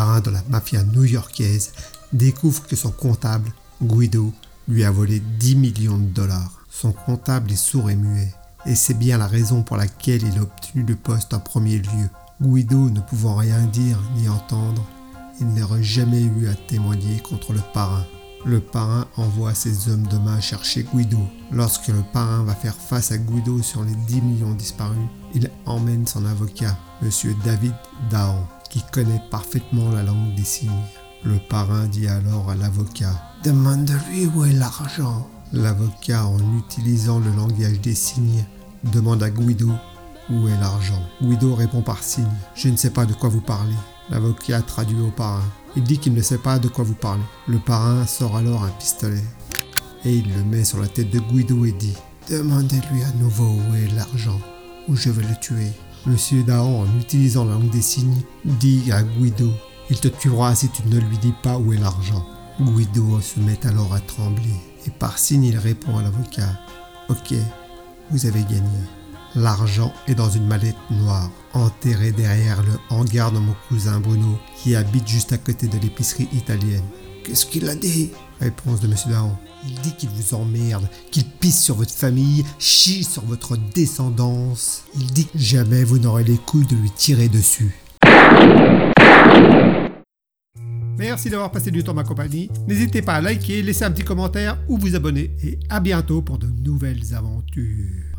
parrain de la mafia new-yorkaise découvre que son comptable, Guido, lui a volé 10 millions de dollars. Son comptable est sourd et muet, et c'est bien la raison pour laquelle il a obtenu le poste en premier lieu. Guido ne pouvant rien dire ni entendre, il n'aurait jamais eu à témoigner contre le parrain. Le parrain envoie ses hommes de main chercher Guido. Lorsque le parrain va faire face à Guido sur les 10 millions disparus, il emmène son avocat, M. David Daon, qui connaît parfaitement la langue des signes. Le parrain dit alors à l'avocat Demande-lui où est l'argent. L'avocat, en utilisant le langage des signes, demande à Guido où est l'argent. Guido répond par signe Je ne sais pas de quoi vous parlez. L'avocat traduit au parrain. Il dit qu'il ne sait pas de quoi vous parlez. Le parrain sort alors un pistolet et il le met sur la tête de Guido et dit Demandez-lui à nouveau où est l'argent, ou je vais le tuer. Monsieur Daon, en utilisant la langue des signes, dit à Guido Il te tuera si tu ne lui dis pas où est l'argent. Guido se met alors à trembler et par signe il répond à l'avocat Ok, vous avez gagné. L'argent est dans une mallette noire, enterrée derrière le hangar de mon cousin Bruno, qui habite juste à côté de l'épicerie italienne. Qu'est-ce qu'il a dit? Réponse de M. Daon. Il dit qu'il vous emmerde, qu'il pisse sur votre famille, chie sur votre descendance. Il dit que jamais vous n'aurez les couilles de lui tirer dessus. Merci d'avoir passé du temps ma compagnie. N'hésitez pas à liker, laisser un petit commentaire ou vous abonner. Et à bientôt pour de nouvelles aventures.